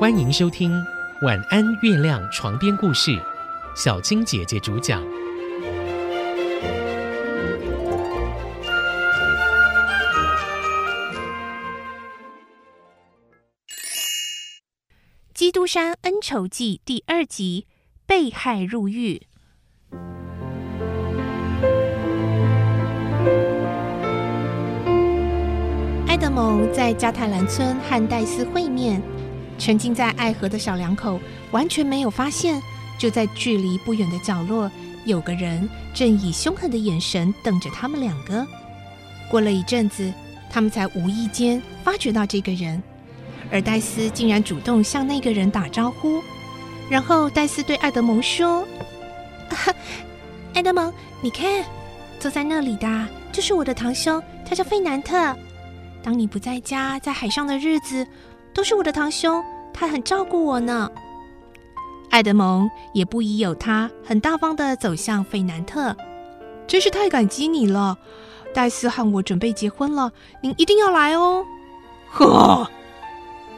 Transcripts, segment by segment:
欢迎收听《晚安月亮》床边故事，小青姐姐主讲。《基督山恩仇记》第二集：被害入狱。埃德蒙在加泰兰村和戴斯会面，沉浸在爱河的小两口完全没有发现，就在距离不远的角落，有个人正以凶狠的眼神瞪着他们两个。过了一阵子，他们才无意间发觉到这个人，而戴斯竟然主动向那个人打招呼。然后戴斯对爱德蒙说：“爱德蒙，你看，坐在那里的就是我的堂兄，他叫费南特。当你不在家，在海上的日子，都是我的堂兄，他很照顾我呢。”爱德蒙也不疑有他，很大方的走向费南特，真是太感激你了。戴斯和我准备结婚了，您一定要来哦！呵，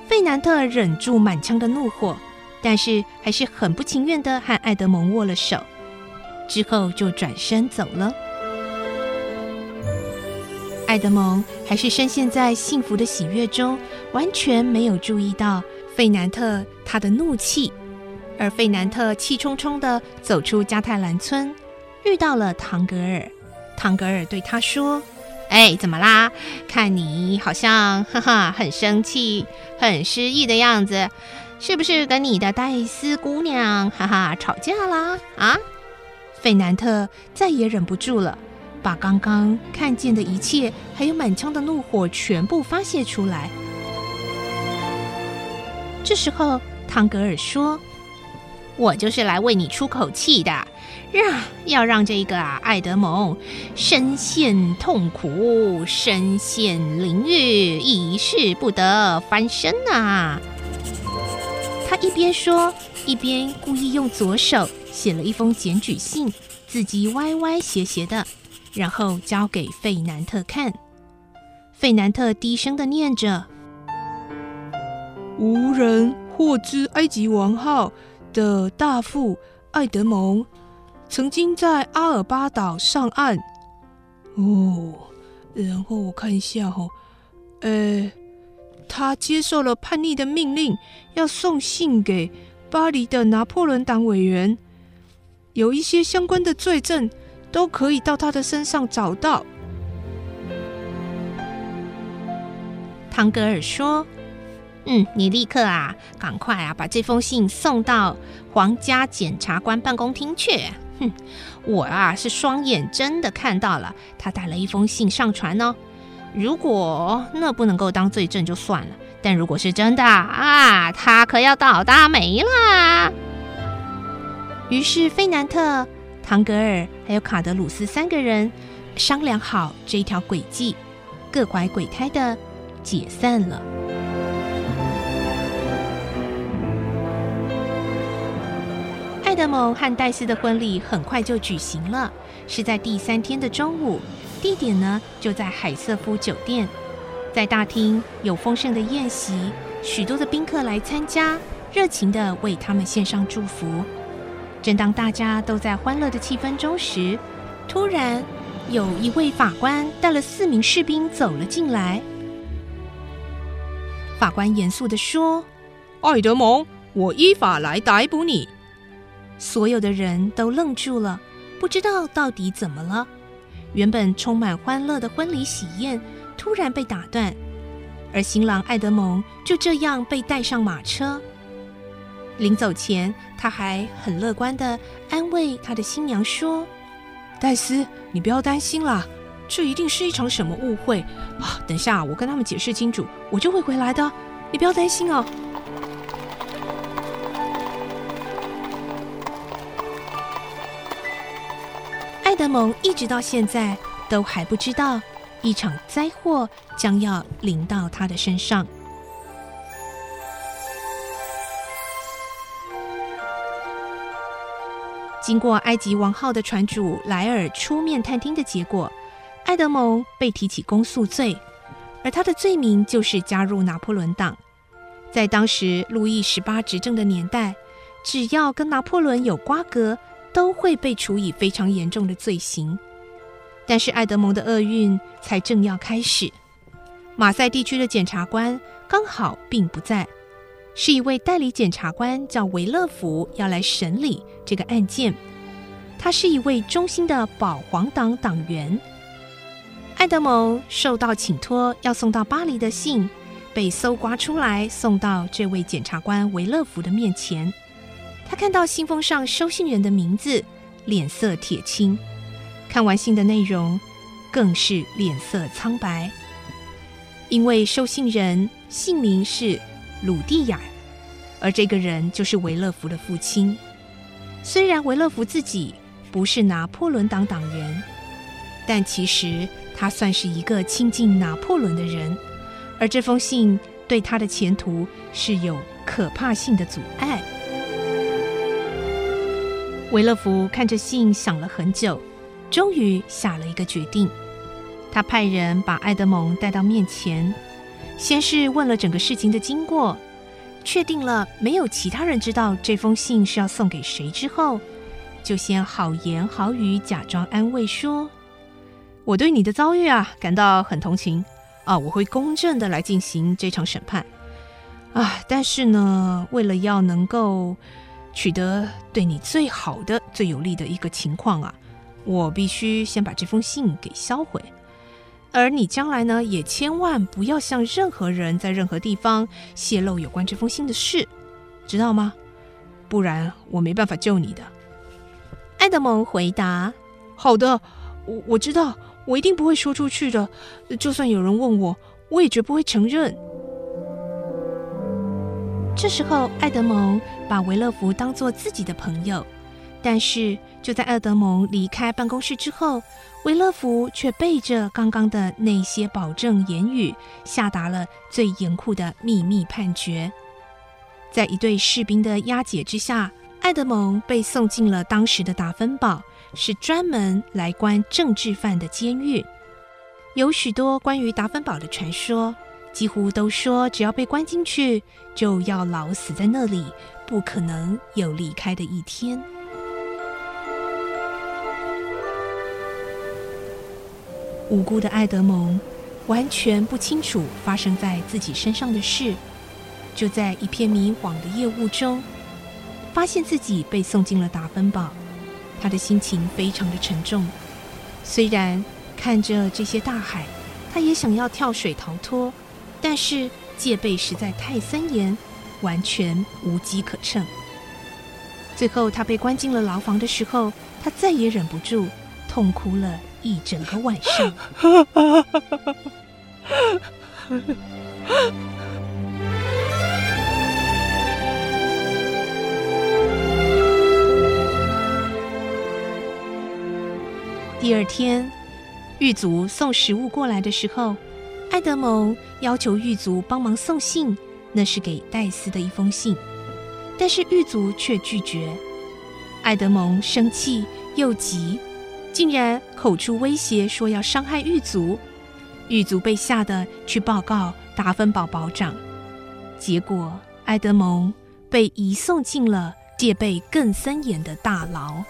费南特忍住满腔的怒火，但是还是很不情愿的和爱德蒙握了手，之后就转身走了。爱德蒙还是深陷在幸福的喜悦中，完全没有注意到费南特他的怒气，而费南特气冲冲的走出加泰兰村，遇到了唐格尔。唐格尔对他说：“哎，怎么啦？看你好像哈哈很生气、很失意的样子，是不是跟你的戴斯姑娘哈哈吵架啦？啊？”费南特再也忍不住了，把刚刚看见的一切，还有满腔的怒火全部发泄出来。这时候，唐格尔说：“我就是来为你出口气的。”让要让这个啊，爱德蒙深陷痛苦，深陷囹圄，一世不得翻身呐！他一边说，一边故意用左手写了一封检举信，字迹歪歪斜斜的，然后交给费南特看。费南特低声的念着：“无人获知埃及王号的大副艾德蒙。”曾经在阿尔巴岛上岸，哦，然后我看一下哈，呃，他接受了叛逆的命令，要送信给巴黎的拿破仑党委员，有一些相关的罪证都可以到他的身上找到。唐格尔说：“嗯，你立刻啊，赶快啊，把这封信送到皇家检察官办公厅去。”哼，我啊是双眼真的看到了，他带了一封信上船哦。如果那不能够当罪证就算了，但如果是真的啊，他可要倒大霉啦。于是费南特、唐格尔还有卡德鲁斯三个人商量好这一条诡计，各怀鬼胎的解散了。爱德蒙和戴斯的婚礼很快就举行了，是在第三天的中午，地点呢就在海瑟夫酒店。在大厅有丰盛的宴席，许多的宾客来参加，热情的为他们献上祝福。正当大家都在欢乐的气氛中时，突然有一位法官带了四名士兵走了进来。法官严肃的说：“爱德蒙，我依法来逮捕你。”所有的人都愣住了，不知道到底怎么了。原本充满欢乐的婚礼喜宴突然被打断，而新郎爱德蒙就这样被带上马车。临走前，他还很乐观的安慰他的新娘说：“戴斯，你不要担心啦，这一定是一场什么误会啊！等下我跟他们解释清楚，我就会回来的，你不要担心哦。”爱德蒙一直到现在都还不知道，一场灾祸将要临到他的身上。经过埃及王号的船主莱尔出面探听的结果，爱德蒙被提起公诉罪，而他的罪名就是加入拿破仑党。在当时路易十八执政的年代，只要跟拿破仑有瓜葛，都会被处以非常严重的罪行。但是爱德蒙的厄运才正要开始。马赛地区的检察官刚好并不在，是一位代理检察官叫维勒福要来审理这个案件。他是一位忠心的保皇党党员。爱德蒙受到请托要送到巴黎的信，被搜刮出来，送到这位检察官维勒福的面前。他看到信封上收信人的名字，脸色铁青；看完信的内容，更是脸色苍白。因为收信人姓名是鲁蒂亚，而这个人就是维勒福的父亲。虽然维勒福自己不是拿破仑党党员，但其实他算是一个亲近拿破仑的人，而这封信对他的前途是有可怕性的阻碍。维勒福看着信想了很久，终于下了一个决定。他派人把爱德蒙带到面前，先是问了整个事情的经过，确定了没有其他人知道这封信是要送给谁之后，就先好言好语假装安慰说：“我对你的遭遇啊感到很同情啊，我会公正的来进行这场审判啊，但是呢，为了要能够取得对你最好的、最有利的一个情况啊，我必须先把这封信给销毁。”而你将来呢，也千万不要向任何人在任何地方泄露有关这封信的事，知道吗？不然我没办法救你的。爱德蒙回答：“好的，我我知道，我一定不会说出去的。就算有人问我，我也绝不会承认。”这时候，爱德蒙把维勒福当做自己的朋友。但是就在爱德蒙离开办公室之后，维勒福却背着刚刚的那些保证言语，下达了最严酷的秘密判决。在一队士兵的押解之下，爱德蒙被送进了当时的达芬堡，是专门来关政治犯的监狱。有许多关于达芬堡的传说，几乎都说只要被关进去，就要老死在那里，不可能有离开的一天。无辜的爱德蒙完全不清楚发生在自己身上的事，就在一片迷惘的夜雾中，发现自己被送进了达芬堡。他的心情非常的沉重。虽然看着这些大海，他也想要跳水逃脱，但是戒备实在太森严，完全无机可乘。最后，他被关进了牢房的时候，他再也忍不住，痛哭了。一整个晚上。第二天，狱卒送食物过来的时候，爱德蒙要求狱卒帮忙送信，那是给戴斯的一封信，但是狱卒却拒绝。爱德蒙生气又急。竟然口出威胁，说要伤害狱卒，狱卒被吓得去报告达芬堡保长，结果埃德蒙被移送进了戒备更森严的大牢。